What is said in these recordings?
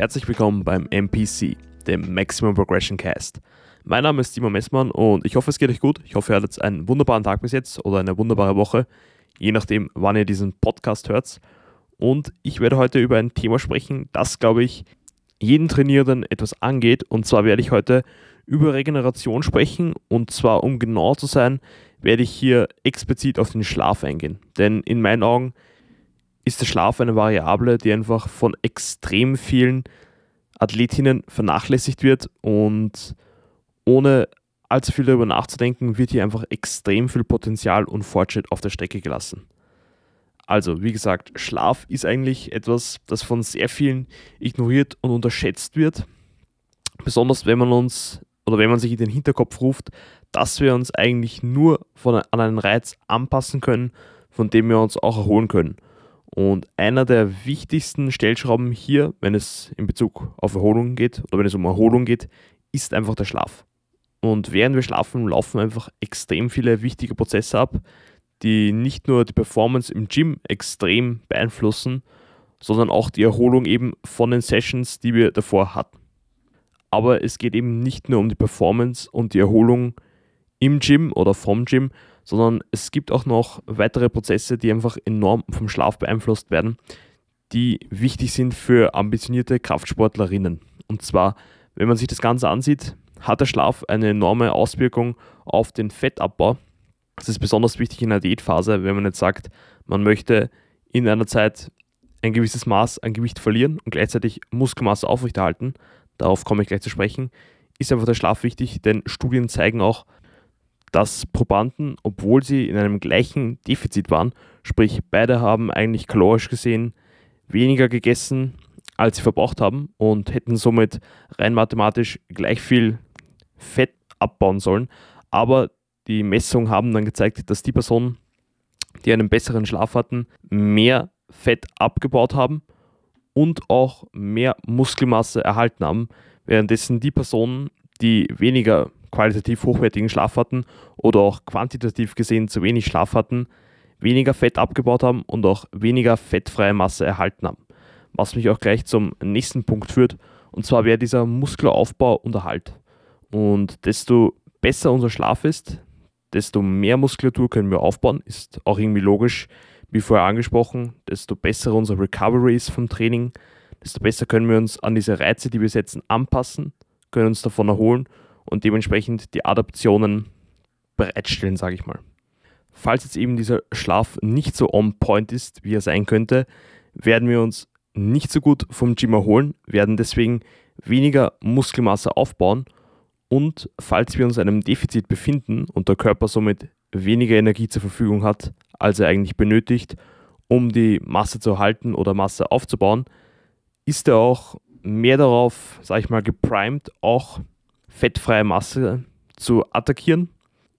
Herzlich willkommen beim MPC, dem Maximum Progression Cast. Mein Name ist Simon Messmann und ich hoffe, es geht euch gut. Ich hoffe, ihr hattet einen wunderbaren Tag bis jetzt oder eine wunderbare Woche, je nachdem, wann ihr diesen Podcast hört. Und ich werde heute über ein Thema sprechen, das, glaube ich, jeden Trainierenden etwas angeht. Und zwar werde ich heute über Regeneration sprechen. Und zwar, um genau zu sein, werde ich hier explizit auf den Schlaf eingehen. Denn in meinen Augen ist der Schlaf eine Variable, die einfach von extrem vielen Athletinnen vernachlässigt wird und ohne allzu viel darüber nachzudenken, wird hier einfach extrem viel Potenzial und Fortschritt auf der Strecke gelassen. Also, wie gesagt, Schlaf ist eigentlich etwas, das von sehr vielen ignoriert und unterschätzt wird. Besonders wenn man uns oder wenn man sich in den Hinterkopf ruft, dass wir uns eigentlich nur von, an einen Reiz anpassen können, von dem wir uns auch erholen können. Und einer der wichtigsten Stellschrauben hier, wenn es in Bezug auf Erholung geht oder wenn es um Erholung geht, ist einfach der Schlaf. Und während wir schlafen, laufen einfach extrem viele wichtige Prozesse ab, die nicht nur die Performance im Gym extrem beeinflussen, sondern auch die Erholung eben von den Sessions, die wir davor hatten. Aber es geht eben nicht nur um die Performance und die Erholung im Gym oder vom Gym, sondern es gibt auch noch weitere Prozesse, die einfach enorm vom Schlaf beeinflusst werden, die wichtig sind für ambitionierte Kraftsportlerinnen. Und zwar, wenn man sich das Ganze ansieht, hat der Schlaf eine enorme Auswirkung auf den Fettabbau. Das ist besonders wichtig in der Diätphase, wenn man jetzt sagt, man möchte in einer Zeit ein gewisses Maß an Gewicht verlieren und gleichzeitig Muskelmasse aufrechterhalten. Darauf komme ich gleich zu sprechen. Ist einfach der Schlaf wichtig, denn Studien zeigen auch, dass Probanden, obwohl sie in einem gleichen Defizit waren, sprich beide haben eigentlich kalorisch gesehen weniger gegessen, als sie verbraucht haben und hätten somit rein mathematisch gleich viel Fett abbauen sollen. Aber die Messungen haben dann gezeigt, dass die Personen, die einen besseren Schlaf hatten, mehr Fett abgebaut haben und auch mehr Muskelmasse erhalten haben, währenddessen die Personen, die weniger qualitativ hochwertigen Schlaf hatten oder auch quantitativ gesehen zu wenig Schlaf hatten, weniger Fett abgebaut haben und auch weniger fettfreie Masse erhalten haben. Was mich auch gleich zum nächsten Punkt führt, und zwar wäre dieser Muskelaufbau und Erhalt. Und desto besser unser Schlaf ist, desto mehr Muskulatur können wir aufbauen, ist auch irgendwie logisch, wie vorher angesprochen, desto besser unser Recovery ist vom Training, desto besser können wir uns an diese Reize, die wir setzen, anpassen, können uns davon erholen und dementsprechend die Adaptionen bereitstellen, sage ich mal. Falls jetzt eben dieser Schlaf nicht so on point ist, wie er sein könnte, werden wir uns nicht so gut vom Gym erholen, werden deswegen weniger Muskelmasse aufbauen und falls wir uns in einem Defizit befinden und der Körper somit weniger Energie zur Verfügung hat, als er eigentlich benötigt, um die Masse zu halten oder Masse aufzubauen, ist er auch mehr darauf, sage ich mal, geprimed, auch fettfreie Masse zu attackieren,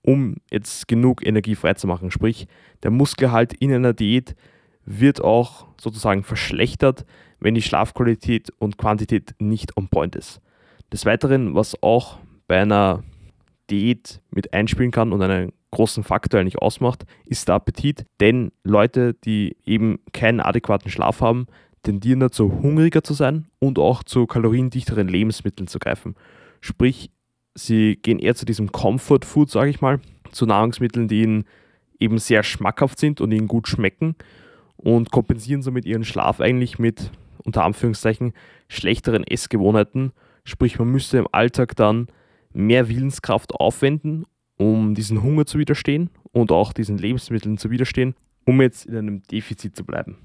um jetzt genug Energie freizumachen. Sprich, der Muskelhalt in einer Diät wird auch sozusagen verschlechtert, wenn die Schlafqualität und Quantität nicht on point ist. Des Weiteren, was auch bei einer Diät mit einspielen kann und einen großen Faktor eigentlich ausmacht, ist der Appetit. Denn Leute, die eben keinen adäquaten Schlaf haben, tendieren dazu, hungriger zu sein und auch zu kaloriendichteren Lebensmitteln zu greifen. Sprich, sie gehen eher zu diesem Comfort Food, sage ich mal, zu Nahrungsmitteln, die ihnen eben sehr schmackhaft sind und ihnen gut schmecken und kompensieren somit ihren Schlaf eigentlich mit, unter Anführungszeichen, schlechteren Essgewohnheiten. Sprich, man müsste im Alltag dann mehr Willenskraft aufwenden, um diesen Hunger zu widerstehen und auch diesen Lebensmitteln zu widerstehen, um jetzt in einem Defizit zu bleiben.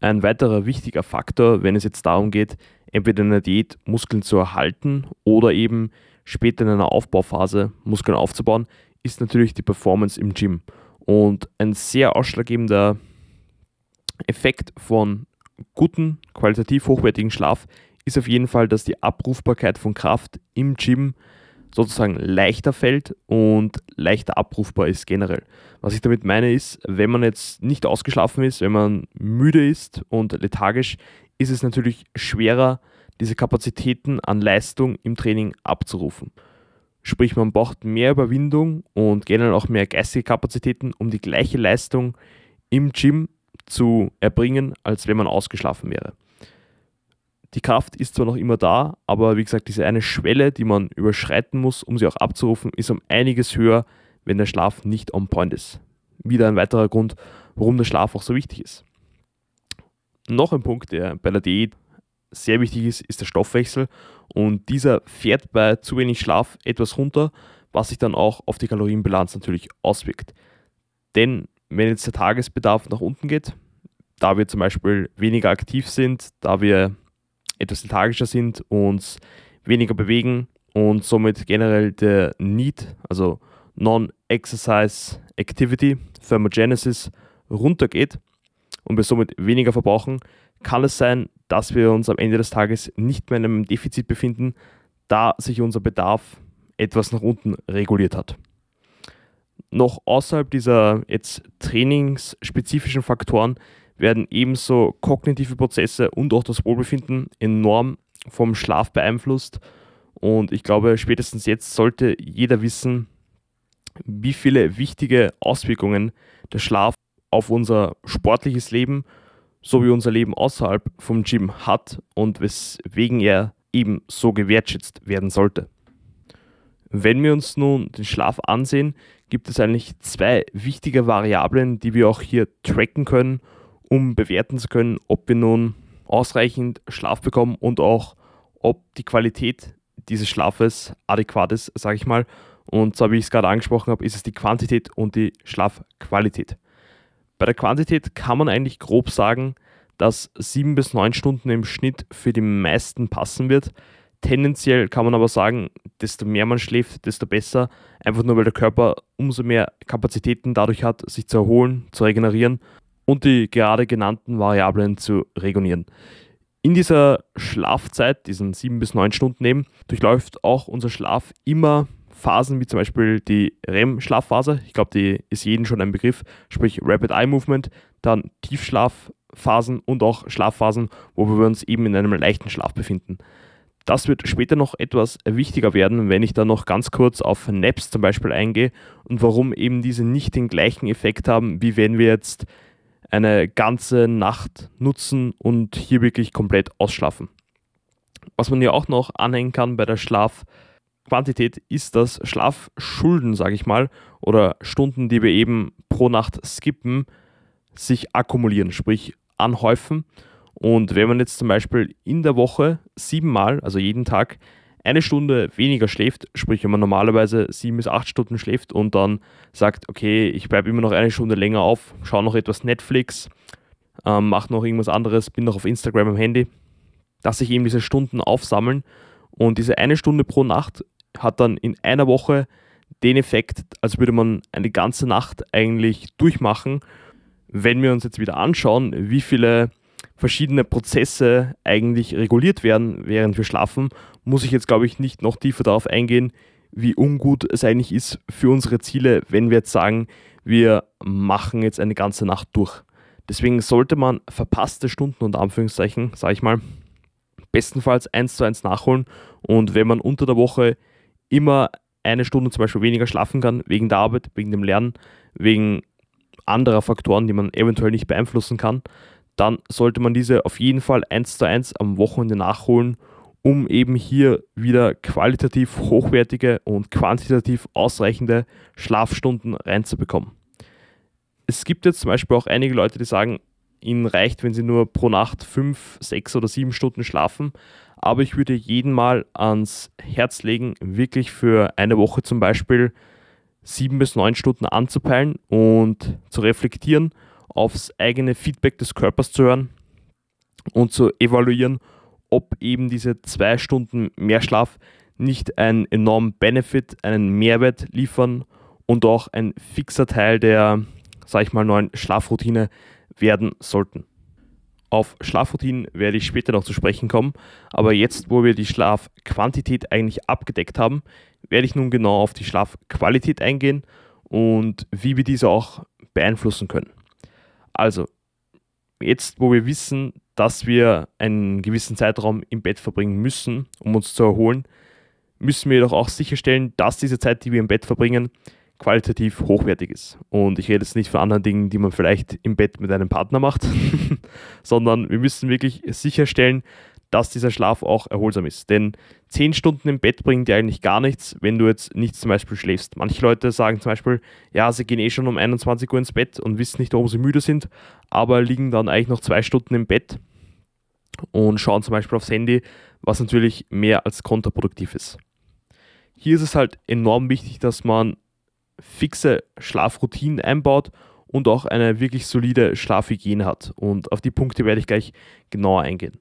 Ein weiterer wichtiger Faktor, wenn es jetzt darum geht, entweder in einer Diät Muskeln zu erhalten oder eben später in einer Aufbauphase Muskeln aufzubauen, ist natürlich die Performance im Gym. Und ein sehr ausschlaggebender Effekt von guten, qualitativ hochwertigen Schlaf ist auf jeden Fall, dass die Abrufbarkeit von Kraft im Gym sozusagen leichter fällt und leichter abrufbar ist generell. Was ich damit meine ist, wenn man jetzt nicht ausgeschlafen ist, wenn man müde ist und lethargisch, ist es natürlich schwerer, diese Kapazitäten an Leistung im Training abzurufen. Sprich, man braucht mehr Überwindung und generell auch mehr geistige Kapazitäten, um die gleiche Leistung im Gym zu erbringen, als wenn man ausgeschlafen wäre. Die Kraft ist zwar noch immer da, aber wie gesagt, diese eine Schwelle, die man überschreiten muss, um sie auch abzurufen, ist um einiges höher, wenn der Schlaf nicht on point ist. Wieder ein weiterer Grund, warum der Schlaf auch so wichtig ist. Noch ein Punkt, der bei der Diät sehr wichtig ist, ist der Stoffwechsel und dieser fährt bei zu wenig Schlaf etwas runter, was sich dann auch auf die Kalorienbilanz natürlich auswirkt. Denn wenn jetzt der Tagesbedarf nach unten geht, da wir zum Beispiel weniger aktiv sind, da wir etwas lethargischer sind, uns weniger bewegen und somit generell der Need, also Non-Exercise Activity, Thermogenesis, runtergeht und wir somit weniger verbrauchen, kann es sein, dass wir uns am Ende des Tages nicht mehr in einem Defizit befinden, da sich unser Bedarf etwas nach unten reguliert hat. Noch außerhalb dieser jetzt trainingsspezifischen Faktoren werden ebenso kognitive Prozesse und auch das Wohlbefinden enorm vom Schlaf beeinflusst. Und ich glaube, spätestens jetzt sollte jeder wissen, wie viele wichtige Auswirkungen der Schlaf auf unser sportliches Leben sowie unser Leben außerhalb vom Gym hat und weswegen er eben so gewertschätzt werden sollte. Wenn wir uns nun den Schlaf ansehen, gibt es eigentlich zwei wichtige Variablen, die wir auch hier tracken können, um bewerten zu können, ob wir nun ausreichend Schlaf bekommen und auch ob die Qualität dieses Schlafes adäquat ist, sage ich mal. Und zwar, wie ich es gerade angesprochen habe, ist es die Quantität und die Schlafqualität. Bei der Quantität kann man eigentlich grob sagen, dass sieben bis neun Stunden im Schnitt für die meisten passen wird. Tendenziell kann man aber sagen, desto mehr man schläft, desto besser. Einfach nur, weil der Körper umso mehr Kapazitäten dadurch hat, sich zu erholen, zu regenerieren und die gerade genannten Variablen zu regulieren. In dieser Schlafzeit, diesen sieben bis neun Stunden eben, durchläuft auch unser Schlaf immer Phasen wie zum Beispiel die REM-Schlafphase. Ich glaube, die ist jedem schon ein Begriff, sprich Rapid Eye Movement, dann Tiefschlafphasen und auch Schlafphasen, wo wir uns eben in einem leichten Schlaf befinden. Das wird später noch etwas wichtiger werden, wenn ich dann noch ganz kurz auf Naps zum Beispiel eingehe und warum eben diese nicht den gleichen Effekt haben, wie wenn wir jetzt eine ganze Nacht nutzen und hier wirklich komplett ausschlafen. Was man ja auch noch anhängen kann bei der Schlaf- Quantität ist das Schlafschulden, sage ich mal, oder Stunden, die wir eben pro Nacht skippen, sich akkumulieren, sprich anhäufen. Und wenn man jetzt zum Beispiel in der Woche siebenmal, also jeden Tag, eine Stunde weniger schläft, sprich wenn man normalerweise sieben bis acht Stunden schläft und dann sagt, okay, ich bleibe immer noch eine Stunde länger auf, schaue noch etwas Netflix, ähm, mache noch irgendwas anderes, bin noch auf Instagram am Handy, dass sich eben diese Stunden aufsammeln und diese eine Stunde pro Nacht hat dann in einer Woche den Effekt, als würde man eine ganze Nacht eigentlich durchmachen. Wenn wir uns jetzt wieder anschauen, wie viele verschiedene Prozesse eigentlich reguliert werden, während wir schlafen, muss ich jetzt, glaube ich, nicht noch tiefer darauf eingehen, wie ungut es eigentlich ist für unsere Ziele, wenn wir jetzt sagen, wir machen jetzt eine ganze Nacht durch. Deswegen sollte man verpasste Stunden und Anführungszeichen, sage ich mal, bestenfalls eins zu eins nachholen. Und wenn man unter der Woche immer eine Stunde zum Beispiel weniger schlafen kann, wegen der Arbeit, wegen dem Lernen, wegen anderer Faktoren, die man eventuell nicht beeinflussen kann, dann sollte man diese auf jeden Fall eins zu eins am Wochenende nachholen, um eben hier wieder qualitativ hochwertige und quantitativ ausreichende Schlafstunden reinzubekommen. Es gibt jetzt zum Beispiel auch einige Leute, die sagen, ihnen reicht, wenn sie nur pro Nacht fünf, sechs oder sieben Stunden schlafen. Aber ich würde jeden Mal ans Herz legen, wirklich für eine Woche zum Beispiel sieben bis neun Stunden anzupeilen und zu reflektieren, aufs eigene Feedback des Körpers zu hören und zu evaluieren, ob eben diese zwei Stunden mehr Schlaf nicht einen enormen Benefit, einen Mehrwert liefern und auch ein fixer Teil der, sag ich mal, neuen Schlafroutine werden sollten. Auf Schlafroutinen werde ich später noch zu sprechen kommen, aber jetzt, wo wir die Schlafquantität eigentlich abgedeckt haben, werde ich nun genau auf die Schlafqualität eingehen und wie wir diese auch beeinflussen können. Also, jetzt, wo wir wissen, dass wir einen gewissen Zeitraum im Bett verbringen müssen, um uns zu erholen, müssen wir jedoch auch sicherstellen, dass diese Zeit, die wir im Bett verbringen, qualitativ hochwertig ist. Und ich rede jetzt nicht von anderen Dingen, die man vielleicht im Bett mit einem Partner macht, sondern wir müssen wirklich sicherstellen, dass dieser Schlaf auch erholsam ist. Denn 10 Stunden im Bett bringen dir eigentlich gar nichts, wenn du jetzt nicht zum Beispiel schläfst. Manche Leute sagen zum Beispiel, ja, sie gehen eh schon um 21 Uhr ins Bett und wissen nicht, warum sie müde sind, aber liegen dann eigentlich noch zwei Stunden im Bett und schauen zum Beispiel aufs Handy, was natürlich mehr als kontraproduktiv ist. Hier ist es halt enorm wichtig, dass man fixe Schlafroutinen einbaut und auch eine wirklich solide Schlafhygiene hat. Und auf die Punkte werde ich gleich genauer eingehen.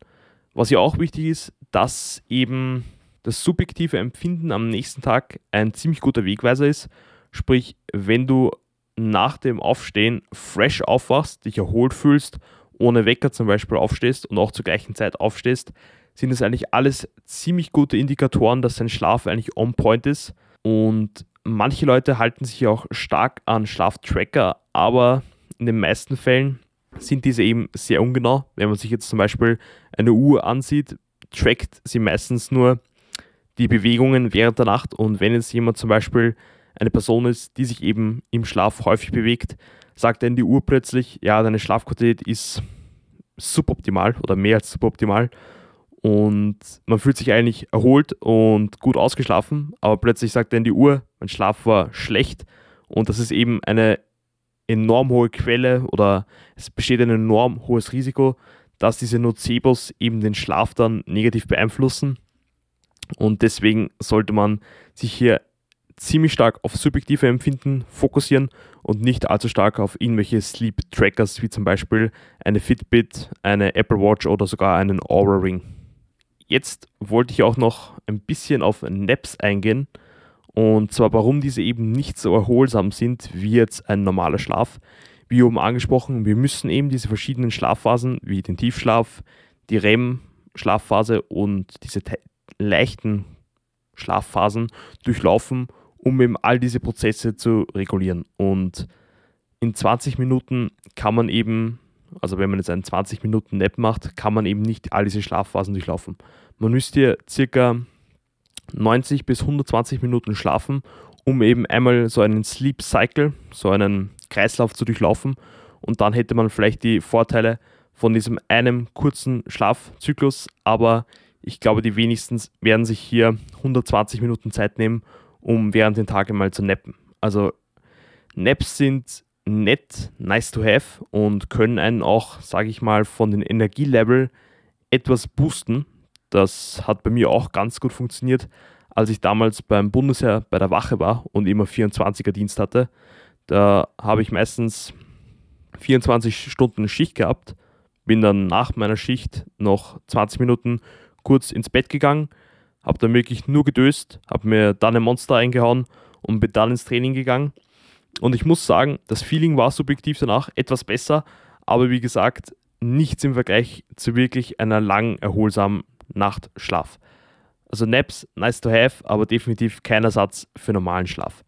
Was ja auch wichtig ist, dass eben das subjektive Empfinden am nächsten Tag ein ziemlich guter Wegweiser ist. Sprich, wenn du nach dem Aufstehen fresh aufwachst, dich erholt fühlst, ohne Wecker zum Beispiel aufstehst und auch zur gleichen Zeit aufstehst, sind das eigentlich alles ziemlich gute Indikatoren, dass dein Schlaf eigentlich on point ist. Und manche Leute halten sich auch stark an Schlaftracker, aber in den meisten Fällen sind diese eben sehr ungenau. Wenn man sich jetzt zum Beispiel eine Uhr ansieht, trackt sie meistens nur die Bewegungen während der Nacht. Und wenn jetzt jemand zum Beispiel eine Person ist, die sich eben im Schlaf häufig bewegt, sagt dann die Uhr plötzlich, ja, deine Schlafqualität ist suboptimal oder mehr als suboptimal. Und man fühlt sich eigentlich erholt und gut ausgeschlafen, aber plötzlich sagt dann die Uhr, mein Schlaf war schlecht. Und das ist eben eine enorm hohe Quelle oder es besteht ein enorm hohes Risiko, dass diese Nocebos eben den Schlaf dann negativ beeinflussen. Und deswegen sollte man sich hier ziemlich stark auf subjektive Empfinden fokussieren und nicht allzu stark auf irgendwelche Sleep Trackers wie zum Beispiel eine Fitbit, eine Apple Watch oder sogar einen Aura Ring. Jetzt wollte ich auch noch ein bisschen auf Naps eingehen und zwar, warum diese eben nicht so erholsam sind wie jetzt ein normaler Schlaf. Wie oben angesprochen, wir müssen eben diese verschiedenen Schlafphasen wie den Tiefschlaf, die REM-Schlafphase und diese leichten Schlafphasen durchlaufen, um eben all diese Prozesse zu regulieren. Und in 20 Minuten kann man eben, also wenn man jetzt einen 20 Minuten Nap macht, kann man eben nicht all diese Schlafphasen durchlaufen. Man müsste circa 90 bis 120 Minuten schlafen, um eben einmal so einen Sleep Cycle, so einen Kreislauf zu durchlaufen. Und dann hätte man vielleicht die Vorteile von diesem einem kurzen Schlafzyklus. Aber ich glaube, die wenigsten werden sich hier 120 Minuten Zeit nehmen, um während den Tagen mal zu nappen. Also Naps sind nett, nice to have und können einen auch, sage ich mal, von den Energielevel etwas boosten. Das hat bei mir auch ganz gut funktioniert, als ich damals beim Bundesheer bei der Wache war und immer 24er Dienst hatte. Da habe ich meistens 24 Stunden Schicht gehabt, bin dann nach meiner Schicht noch 20 Minuten kurz ins Bett gegangen, habe dann wirklich nur gedöst, habe mir dann ein Monster eingehauen und bin dann ins Training gegangen. Und ich muss sagen, das Feeling war subjektiv danach etwas besser, aber wie gesagt, nichts im Vergleich zu wirklich einer langen, erholsamen Nachtschlaf. Also Naps, nice to have, aber definitiv kein Ersatz für normalen Schlaf.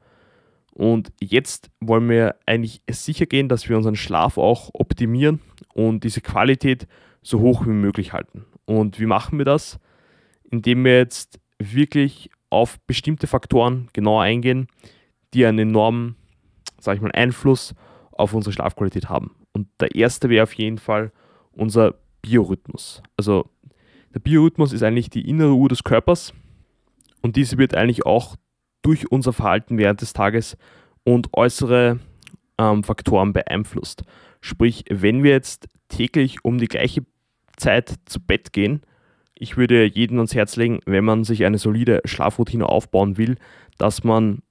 Und jetzt wollen wir eigentlich sicher gehen, dass wir unseren Schlaf auch optimieren und diese Qualität so hoch wie möglich halten. Und wie machen wir das? Indem wir jetzt wirklich auf bestimmte Faktoren genauer eingehen, die einen enormen, sag ich mal, Einfluss auf unsere Schlafqualität haben. Und der erste wäre auf jeden Fall unser Biorhythmus. Also der Biorhythmus ist eigentlich die innere Uhr des Körpers und diese wird eigentlich auch durch unser Verhalten während des Tages und äußere ähm, Faktoren beeinflusst. Sprich, wenn wir jetzt täglich um die gleiche Zeit zu Bett gehen, ich würde jedem ans Herz legen, wenn man sich eine solide Schlafroutine aufbauen will, dass man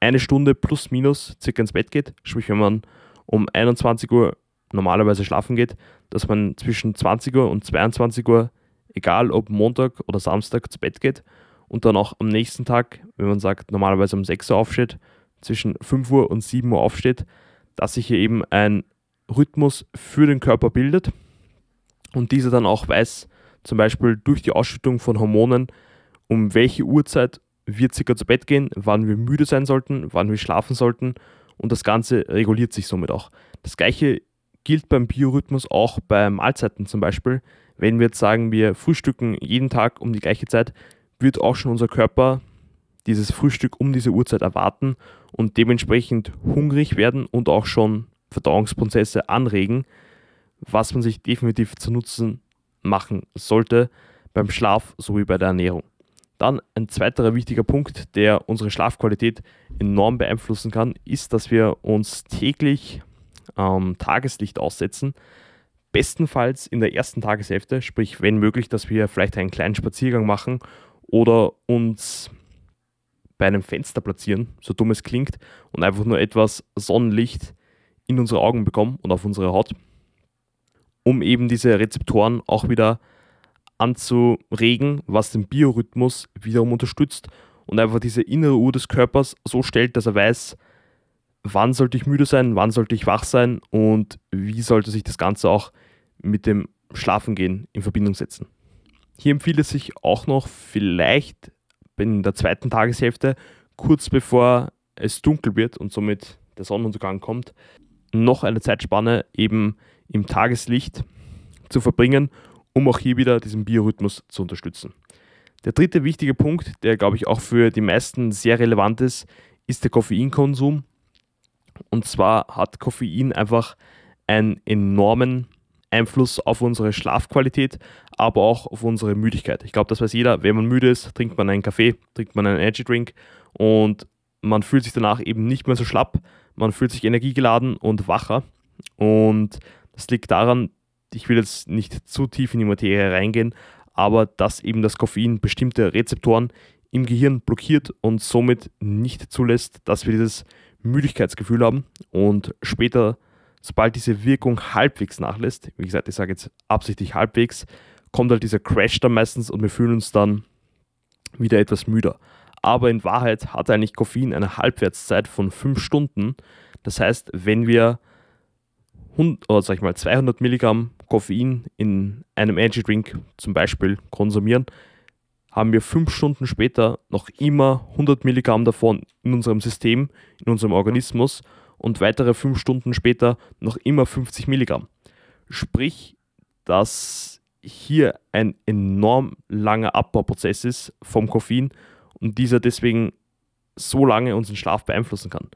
eine Stunde plus minus circa ins Bett geht. Sprich, wenn man um 21 Uhr normalerweise schlafen geht, dass man zwischen 20 Uhr und 22 Uhr egal ob Montag oder Samstag zu Bett geht und dann auch am nächsten Tag, wenn man sagt, normalerweise um 6 Uhr aufsteht, zwischen 5 Uhr und 7 Uhr aufsteht, dass sich hier eben ein Rhythmus für den Körper bildet und dieser dann auch weiß, zum Beispiel durch die Ausschüttung von Hormonen, um welche Uhrzeit wir circa zu Bett gehen, wann wir müde sein sollten, wann wir schlafen sollten und das Ganze reguliert sich somit auch. Das gleiche gilt beim Biorhythmus auch bei Mahlzeiten zum Beispiel. Wenn wir jetzt sagen, wir frühstücken jeden Tag um die gleiche Zeit, wird auch schon unser Körper dieses Frühstück um diese Uhrzeit erwarten und dementsprechend hungrig werden und auch schon Verdauungsprozesse anregen, was man sich definitiv zu Nutzen machen sollte beim Schlaf sowie bei der Ernährung. Dann ein zweiterer wichtiger Punkt, der unsere Schlafqualität enorm beeinflussen kann, ist, dass wir uns täglich ähm, Tageslicht aussetzen. Bestenfalls in der ersten Tageshälfte, sprich wenn möglich, dass wir vielleicht einen kleinen Spaziergang machen oder uns bei einem Fenster platzieren, so dumm es klingt, und einfach nur etwas Sonnenlicht in unsere Augen bekommen und auf unsere Haut, um eben diese Rezeptoren auch wieder anzuregen, was den Biorhythmus wiederum unterstützt und einfach diese innere Uhr des Körpers so stellt, dass er weiß, wann sollte ich müde sein, wann sollte ich wach sein und wie sollte sich das Ganze auch mit dem Schlafengehen in Verbindung setzen. Hier empfiehlt es sich auch noch vielleicht in der zweiten Tageshälfte, kurz bevor es dunkel wird und somit der Sonnenuntergang kommt, noch eine Zeitspanne eben im Tageslicht zu verbringen, um auch hier wieder diesen Biorhythmus zu unterstützen. Der dritte wichtige Punkt, der glaube ich auch für die meisten sehr relevant ist, ist der Koffeinkonsum. Und zwar hat Koffein einfach einen enormen Einfluss auf unsere Schlafqualität, aber auch auf unsere Müdigkeit. Ich glaube, das weiß jeder. Wenn man müde ist, trinkt man einen Kaffee, trinkt man einen Energy Drink und man fühlt sich danach eben nicht mehr so schlapp, man fühlt sich energiegeladen und wacher. Und das liegt daran, ich will jetzt nicht zu tief in die Materie reingehen, aber dass eben das Koffein bestimmte Rezeptoren im Gehirn blockiert und somit nicht zulässt, dass wir dieses Müdigkeitsgefühl haben und später, sobald diese Wirkung halbwegs nachlässt, wie gesagt, ich sage jetzt absichtlich halbwegs, kommt halt dieser Crash dann meistens und wir fühlen uns dann wieder etwas müder. Aber in Wahrheit hat eigentlich Koffein eine Halbwertszeit von 5 Stunden. Das heißt, wenn wir 100, oder sag ich mal 200 Milligramm Koffein in einem Energy Drink zum Beispiel konsumieren, haben wir fünf Stunden später noch immer 100 Milligramm davon in unserem System, in unserem Organismus und weitere fünf Stunden später noch immer 50 Milligramm. Sprich, dass hier ein enorm langer Abbauprozess ist vom Koffein und dieser deswegen so lange unseren Schlaf beeinflussen kann.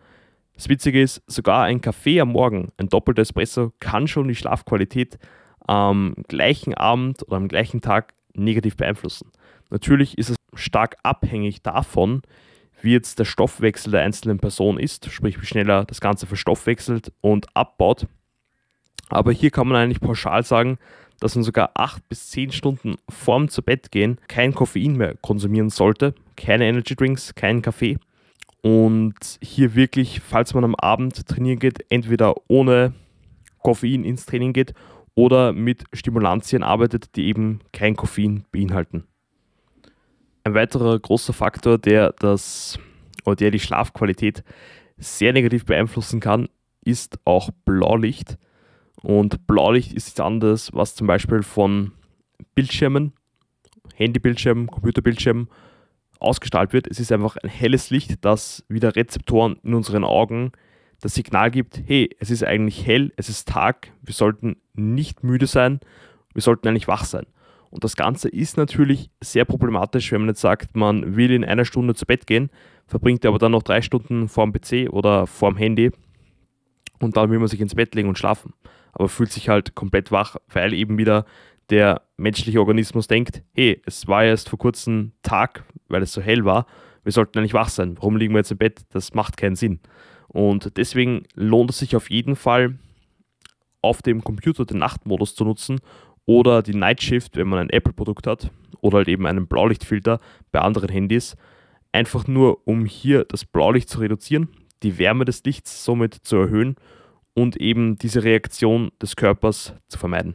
Das Witzige ist, sogar ein Kaffee am Morgen, ein doppelter Espresso, kann schon die Schlafqualität am gleichen Abend oder am gleichen Tag negativ beeinflussen. Natürlich ist es stark abhängig davon, wie jetzt der Stoffwechsel der einzelnen Person ist, sprich wie schnell er das Ganze verstoffwechselt und abbaut. Aber hier kann man eigentlich pauschal sagen, dass man sogar 8 bis 10 Stunden vorm zu Bett gehen kein Koffein mehr konsumieren sollte, keine Energy Drinks, keinen Kaffee. Und hier wirklich, falls man am Abend trainieren geht, entweder ohne Koffein ins Training geht oder mit Stimulantien arbeitet, die eben kein Koffein beinhalten. Ein weiterer großer Faktor, der das oder der die Schlafqualität sehr negativ beeinflussen kann, ist auch Blaulicht. Und Blaulicht ist nichts anderes, was zum Beispiel von Bildschirmen, Handybildschirmen, Computerbildschirmen ausgestrahlt wird. Es ist einfach ein helles Licht, das wieder Rezeptoren in unseren Augen das Signal gibt, hey, es ist eigentlich hell, es ist Tag, wir sollten nicht müde sein, wir sollten eigentlich wach sein. Und das Ganze ist natürlich sehr problematisch, wenn man jetzt sagt, man will in einer Stunde zu Bett gehen, verbringt aber dann noch drei Stunden vorm PC oder vorm Handy und dann will man sich ins Bett legen und schlafen. Aber fühlt sich halt komplett wach, weil eben wieder der menschliche Organismus denkt, hey, es war erst vor kurzem Tag, weil es so hell war, wir sollten eigentlich wach sein. Warum liegen wir jetzt im Bett? Das macht keinen Sinn. Und deswegen lohnt es sich auf jeden Fall, auf dem Computer den Nachtmodus zu nutzen oder die Night Shift, wenn man ein Apple-Produkt hat oder halt eben einen Blaulichtfilter bei anderen Handys, einfach nur um hier das Blaulicht zu reduzieren, die Wärme des Lichts somit zu erhöhen und eben diese Reaktion des Körpers zu vermeiden.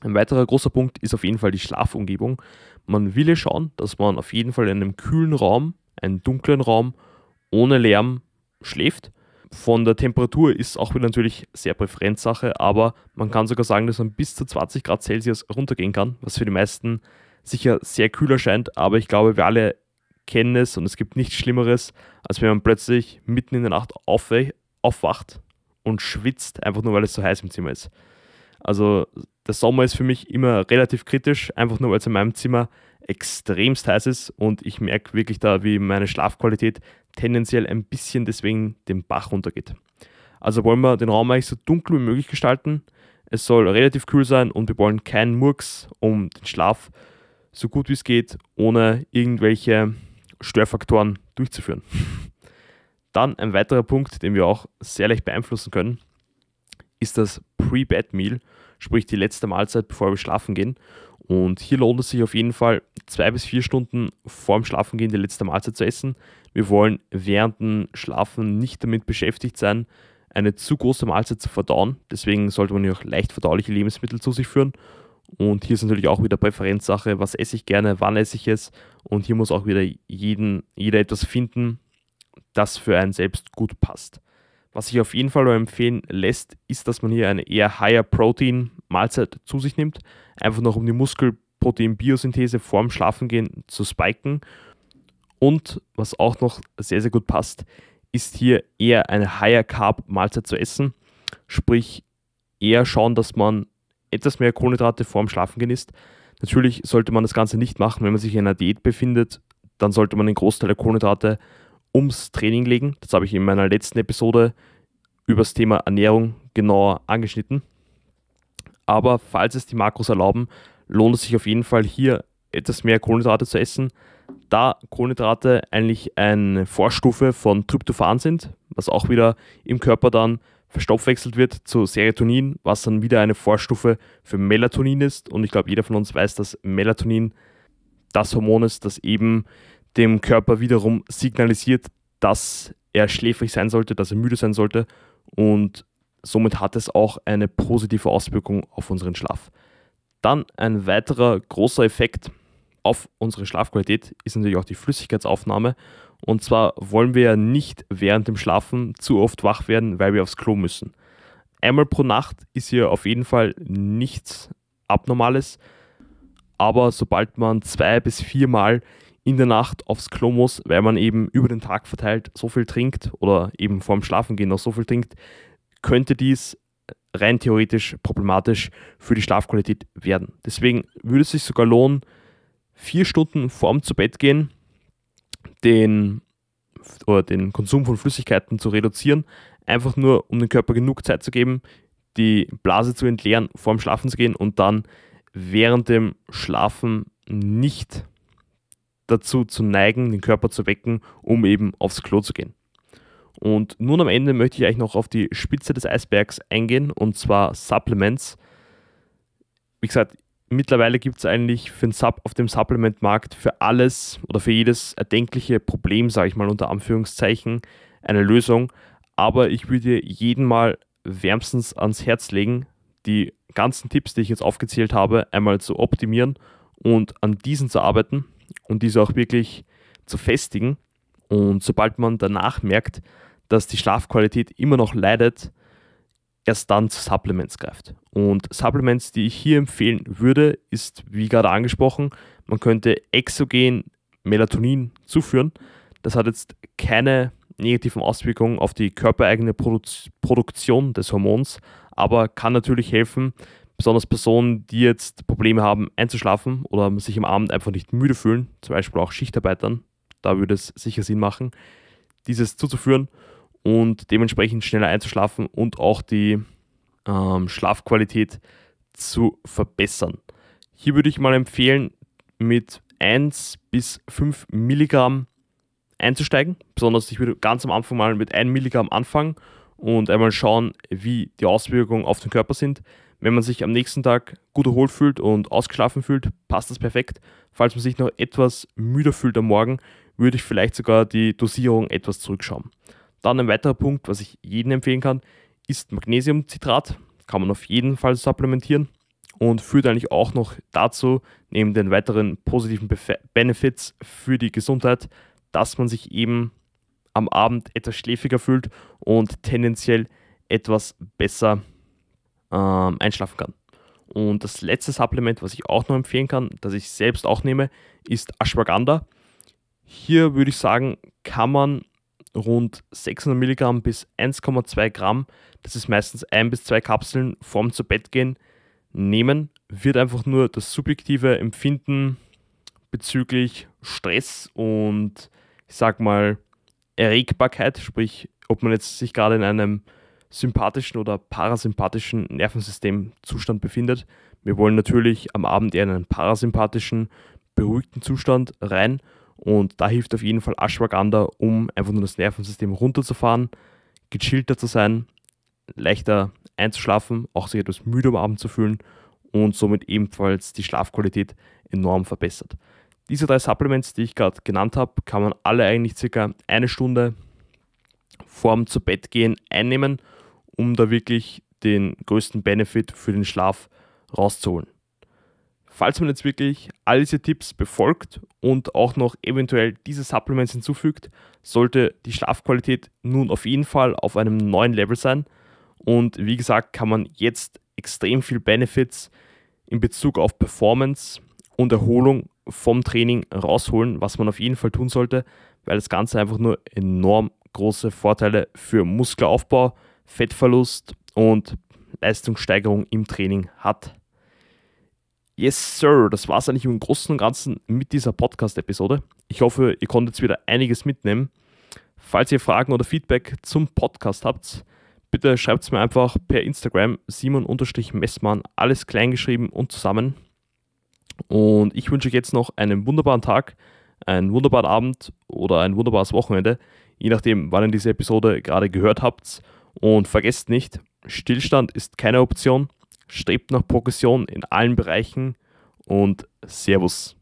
Ein weiterer großer Punkt ist auf jeden Fall die Schlafumgebung. Man will ja schauen, dass man auf jeden Fall in einem kühlen Raum, einen dunklen Raum, ohne Lärm schläft. Von der Temperatur ist auch wieder natürlich sehr Präferenzsache, aber man kann sogar sagen, dass man bis zu 20 Grad Celsius runtergehen kann, was für die meisten sicher sehr kühl erscheint, aber ich glaube, wir alle kennen es und es gibt nichts Schlimmeres, als wenn man plötzlich mitten in der Nacht aufwacht und schwitzt, einfach nur weil es so heiß im Zimmer ist. Also der Sommer ist für mich immer relativ kritisch, einfach nur weil es in meinem Zimmer extremst heiß ist und ich merke wirklich da, wie meine Schlafqualität tendenziell ein bisschen deswegen den Bach runtergeht. Also wollen wir den Raum eigentlich so dunkel wie möglich gestalten. Es soll relativ kühl sein und wir wollen keinen Murks, um den Schlaf so gut wie es geht, ohne irgendwelche Störfaktoren durchzuführen. Dann ein weiterer Punkt, den wir auch sehr leicht beeinflussen können, ist das Pre-Bed-Meal, sprich die letzte Mahlzeit, bevor wir schlafen gehen. Und hier lohnt es sich auf jeden Fall, zwei bis vier Stunden vor dem Schlafengehen die letzte Mahlzeit zu essen. Wir wollen während dem Schlafen nicht damit beschäftigt sein, eine zu große Mahlzeit zu verdauen. Deswegen sollte man ja auch leicht verdauliche Lebensmittel zu sich führen. Und hier ist natürlich auch wieder Präferenzsache, was esse ich gerne, wann esse ich es. Und hier muss auch wieder jeden, jeder etwas finden, das für einen selbst gut passt. Was sich auf jeden Fall empfehlen lässt, ist, dass man hier eine eher higher Protein Mahlzeit zu sich nimmt, einfach noch um die Muskelprotein-Biosynthese vorm Schlafengehen zu spiken. Und was auch noch sehr, sehr gut passt, ist hier eher eine higher Carb Mahlzeit zu essen, sprich eher schauen, dass man etwas mehr Kohlenhydrate vorm Schlafengehen isst. Natürlich sollte man das Ganze nicht machen, wenn man sich in einer Diät befindet, dann sollte man den Großteil der Kohlenhydrate ums Training legen. Das habe ich in meiner letzten Episode über das Thema Ernährung genauer angeschnitten. Aber falls es die Makros erlauben, lohnt es sich auf jeden Fall hier etwas mehr Kohlenhydrate zu essen, da Kohlenhydrate eigentlich eine Vorstufe von Tryptophan sind, was auch wieder im Körper dann verstoffwechselt wird zu Serotonin, was dann wieder eine Vorstufe für Melatonin ist. Und ich glaube, jeder von uns weiß, dass Melatonin das Hormon ist, das eben dem Körper wiederum signalisiert, dass er schläfrig sein sollte, dass er müde sein sollte und somit hat es auch eine positive Auswirkung auf unseren Schlaf. Dann ein weiterer großer Effekt auf unsere Schlafqualität ist natürlich auch die Flüssigkeitsaufnahme. Und zwar wollen wir ja nicht während dem Schlafen zu oft wach werden, weil wir aufs Klo müssen. Einmal pro Nacht ist hier auf jeden Fall nichts Abnormales, aber sobald man zwei bis viermal in der Nacht aufs Klo muss, weil man eben über den Tag verteilt so viel trinkt oder eben vorm Schlafengehen noch so viel trinkt, könnte dies rein theoretisch problematisch für die Schlafqualität werden. Deswegen würde es sich sogar lohnen, vier Stunden vorm zu Bett gehen, den, oder den Konsum von Flüssigkeiten zu reduzieren, einfach nur um dem Körper genug Zeit zu geben, die Blase zu entleeren, vorm Schlafen zu gehen und dann während dem Schlafen nicht dazu zu neigen, den Körper zu wecken, um eben aufs Klo zu gehen. Und nun am Ende möchte ich eigentlich noch auf die Spitze des Eisbergs eingehen, und zwar Supplements. Wie gesagt, mittlerweile gibt es eigentlich für den Sub auf dem Supplementmarkt für alles oder für jedes erdenkliche Problem, sage ich mal unter Anführungszeichen, eine Lösung. Aber ich würde jeden mal wärmstens ans Herz legen, die ganzen Tipps, die ich jetzt aufgezählt habe, einmal zu optimieren und an diesen zu arbeiten und diese auch wirklich zu festigen. Und sobald man danach merkt, dass die Schlafqualität immer noch leidet, erst dann zu Supplements greift. Und Supplements, die ich hier empfehlen würde, ist, wie gerade angesprochen, man könnte exogen Melatonin zuführen. Das hat jetzt keine negativen Auswirkungen auf die körpereigene Produ Produktion des Hormons, aber kann natürlich helfen, besonders Personen, die jetzt Probleme haben einzuschlafen oder sich am Abend einfach nicht müde fühlen, zum Beispiel auch Schichtarbeitern, da würde es sicher Sinn machen, dieses zuzuführen und dementsprechend schneller einzuschlafen und auch die ähm, Schlafqualität zu verbessern. Hier würde ich mal empfehlen, mit 1 bis 5 Milligramm einzusteigen. Besonders ich würde ganz am Anfang mal mit 1 Milligramm anfangen und einmal schauen, wie die Auswirkungen auf den Körper sind. Wenn man sich am nächsten Tag gut erholt fühlt und ausgeschlafen fühlt, passt das perfekt. Falls man sich noch etwas müder fühlt am Morgen, würde ich vielleicht sogar die Dosierung etwas zurückschauen. Dann ein weiterer Punkt, was ich jedem empfehlen kann, ist Magnesiumcitrat. Kann man auf jeden Fall supplementieren und führt eigentlich auch noch dazu, neben den weiteren positiven Benefits für die Gesundheit, dass man sich eben am Abend etwas schläfiger fühlt und tendenziell etwas besser ähm, einschlafen kann. Und das letzte Supplement, was ich auch noch empfehlen kann, das ich selbst auch nehme, ist Ashwagandha. Hier würde ich sagen, kann man rund 600 Milligramm bis 1,2 Gramm, das ist meistens ein bis zwei Kapseln vorm zu Bett gehen, nehmen, wird einfach nur das subjektive Empfinden bezüglich Stress und ich sag mal Erregbarkeit, sprich, ob man jetzt sich gerade in einem sympathischen oder parasympathischen Nervensystemzustand befindet. Wir wollen natürlich am Abend eher einen parasympathischen beruhigten Zustand rein und da hilft auf jeden Fall Ashwagandha, um einfach nur das Nervensystem runterzufahren, gechillter zu sein, leichter einzuschlafen, auch sich etwas müde am Abend zu fühlen und somit ebenfalls die Schlafqualität enorm verbessert. Diese drei Supplements, die ich gerade genannt habe, kann man alle eigentlich circa eine Stunde vorm zu Bett gehen einnehmen, um da wirklich den größten Benefit für den Schlaf rauszuholen. Falls man jetzt wirklich all diese Tipps befolgt und auch noch eventuell diese Supplements hinzufügt, sollte die Schlafqualität nun auf jeden Fall auf einem neuen Level sein. Und wie gesagt, kann man jetzt extrem viel Benefits in Bezug auf Performance und Erholung vom Training rausholen, was man auf jeden Fall tun sollte, weil das Ganze einfach nur enorm große Vorteile für Muskelaufbau, Fettverlust und Leistungssteigerung im Training hat. Yes, Sir, das war es eigentlich im Großen und Ganzen mit dieser Podcast-Episode. Ich hoffe, ihr konntet wieder einiges mitnehmen. Falls ihr Fragen oder Feedback zum Podcast habt, bitte schreibt es mir einfach per Instagram simon-messmann, alles kleingeschrieben und zusammen. Und ich wünsche euch jetzt noch einen wunderbaren Tag, einen wunderbaren Abend oder ein wunderbares Wochenende, je nachdem, wann ihr diese Episode gerade gehört habt. Und vergesst nicht, Stillstand ist keine Option strebt nach Progression in allen Bereichen und Servus.